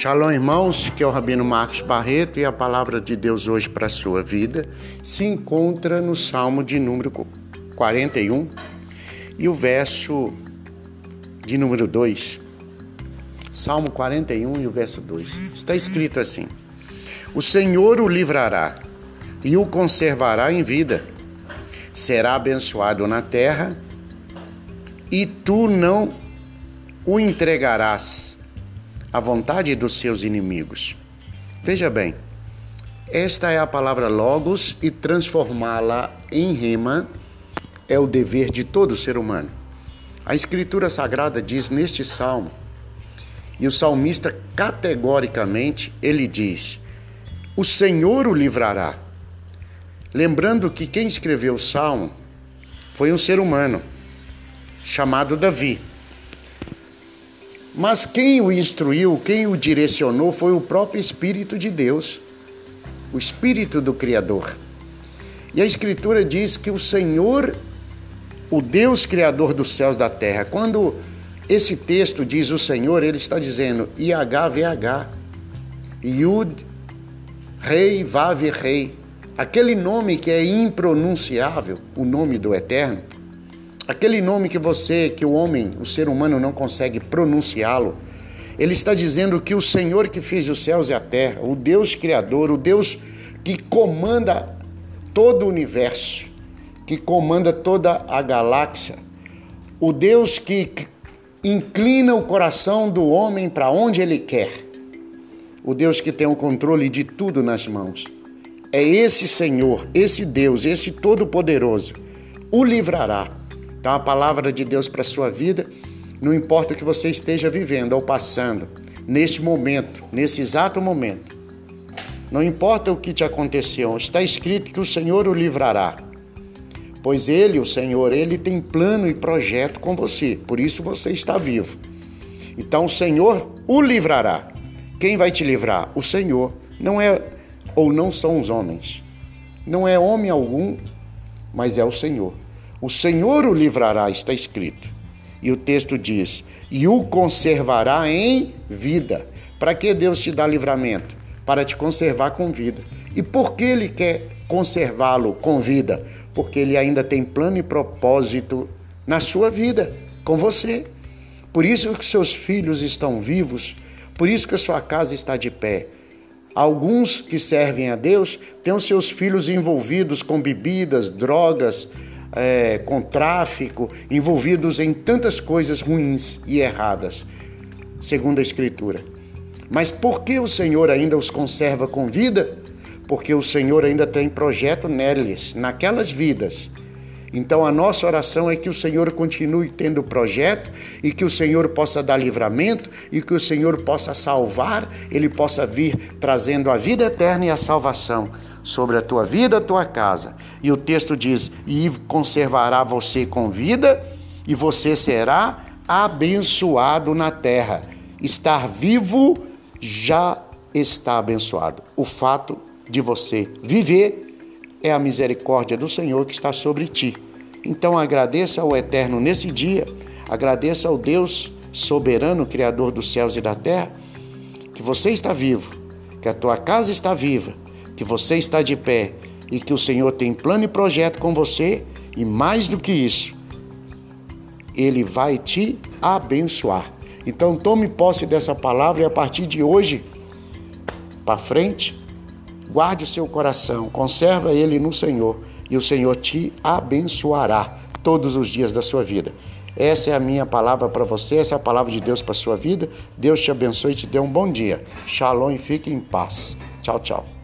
Shalom, irmãos, que é o Rabino Marcos Barreto e a palavra de Deus hoje para a sua vida se encontra no Salmo de número 41 e o verso de número 2. Salmo 41 e o verso 2. Está escrito assim: O Senhor o livrará e o conservará em vida. Será abençoado na terra e tu não o entregarás a vontade dos seus inimigos. Veja bem, esta é a palavra logos e transformá-la em rima é o dever de todo ser humano. A Escritura Sagrada diz neste salmo, e o salmista categoricamente ele diz: O Senhor o livrará. Lembrando que quem escreveu o salmo foi um ser humano chamado Davi. Mas quem o instruiu, quem o direcionou foi o próprio Espírito de Deus, o Espírito do Criador. E a Escritura diz que o Senhor, o Deus Criador dos céus e da terra, quando esse texto diz o Senhor, ele está dizendo IHVH, Yud, Rei, Vav, Rei. Aquele nome que é impronunciável, o nome do Eterno, Aquele nome que você, que o homem, o ser humano não consegue pronunciá-lo, ele está dizendo que o Senhor que fez os céus e a terra, o Deus criador, o Deus que comanda todo o universo, que comanda toda a galáxia, o Deus que inclina o coração do homem para onde ele quer, o Deus que tem o controle de tudo nas mãos. É esse Senhor, esse Deus, esse Todo-Poderoso, o livrará então, a palavra de Deus para a sua vida, não importa o que você esteja vivendo ou passando, neste momento, nesse exato momento, não importa o que te aconteceu, está escrito que o Senhor o livrará. Pois Ele, o Senhor, Ele tem plano e projeto com você, por isso você está vivo. Então, o Senhor o livrará. Quem vai te livrar? O Senhor. Não é ou não são os homens. Não é homem algum, mas é o Senhor. O Senhor o livrará, está escrito. E o texto diz: e o conservará em vida. Para que Deus te dá livramento? Para te conservar com vida. E por que Ele quer conservá-lo com vida? Porque Ele ainda tem plano e propósito na sua vida, com você. Por isso que seus filhos estão vivos, por isso que a sua casa está de pé. Alguns que servem a Deus têm os seus filhos envolvidos com bebidas, drogas, é, com tráfico, envolvidos em tantas coisas ruins e erradas, segundo a Escritura. Mas por que o Senhor ainda os conserva com vida? Porque o Senhor ainda tem projeto neles, naquelas vidas. Então a nossa oração é que o Senhor continue tendo projeto e que o Senhor possa dar livramento e que o Senhor possa salvar, ele possa vir trazendo a vida eterna e a salvação sobre a tua vida, a tua casa. E o texto diz: "E conservará você com vida, e você será abençoado na terra". Estar vivo já está abençoado. O fato de você viver é a misericórdia do Senhor que está sobre ti. Então agradeça ao Eterno nesse dia, agradeça ao Deus soberano, Criador dos céus e da terra, que você está vivo, que a tua casa está viva que você está de pé e que o Senhor tem plano e projeto com você e mais do que isso, ele vai te abençoar. Então tome posse dessa palavra e a partir de hoje para frente, guarde o seu coração, conserva ele no Senhor e o Senhor te abençoará todos os dias da sua vida. Essa é a minha palavra para você, essa é a palavra de Deus para sua vida. Deus te abençoe e te dê um bom dia. Shalom e fique em paz. Tchau, tchau.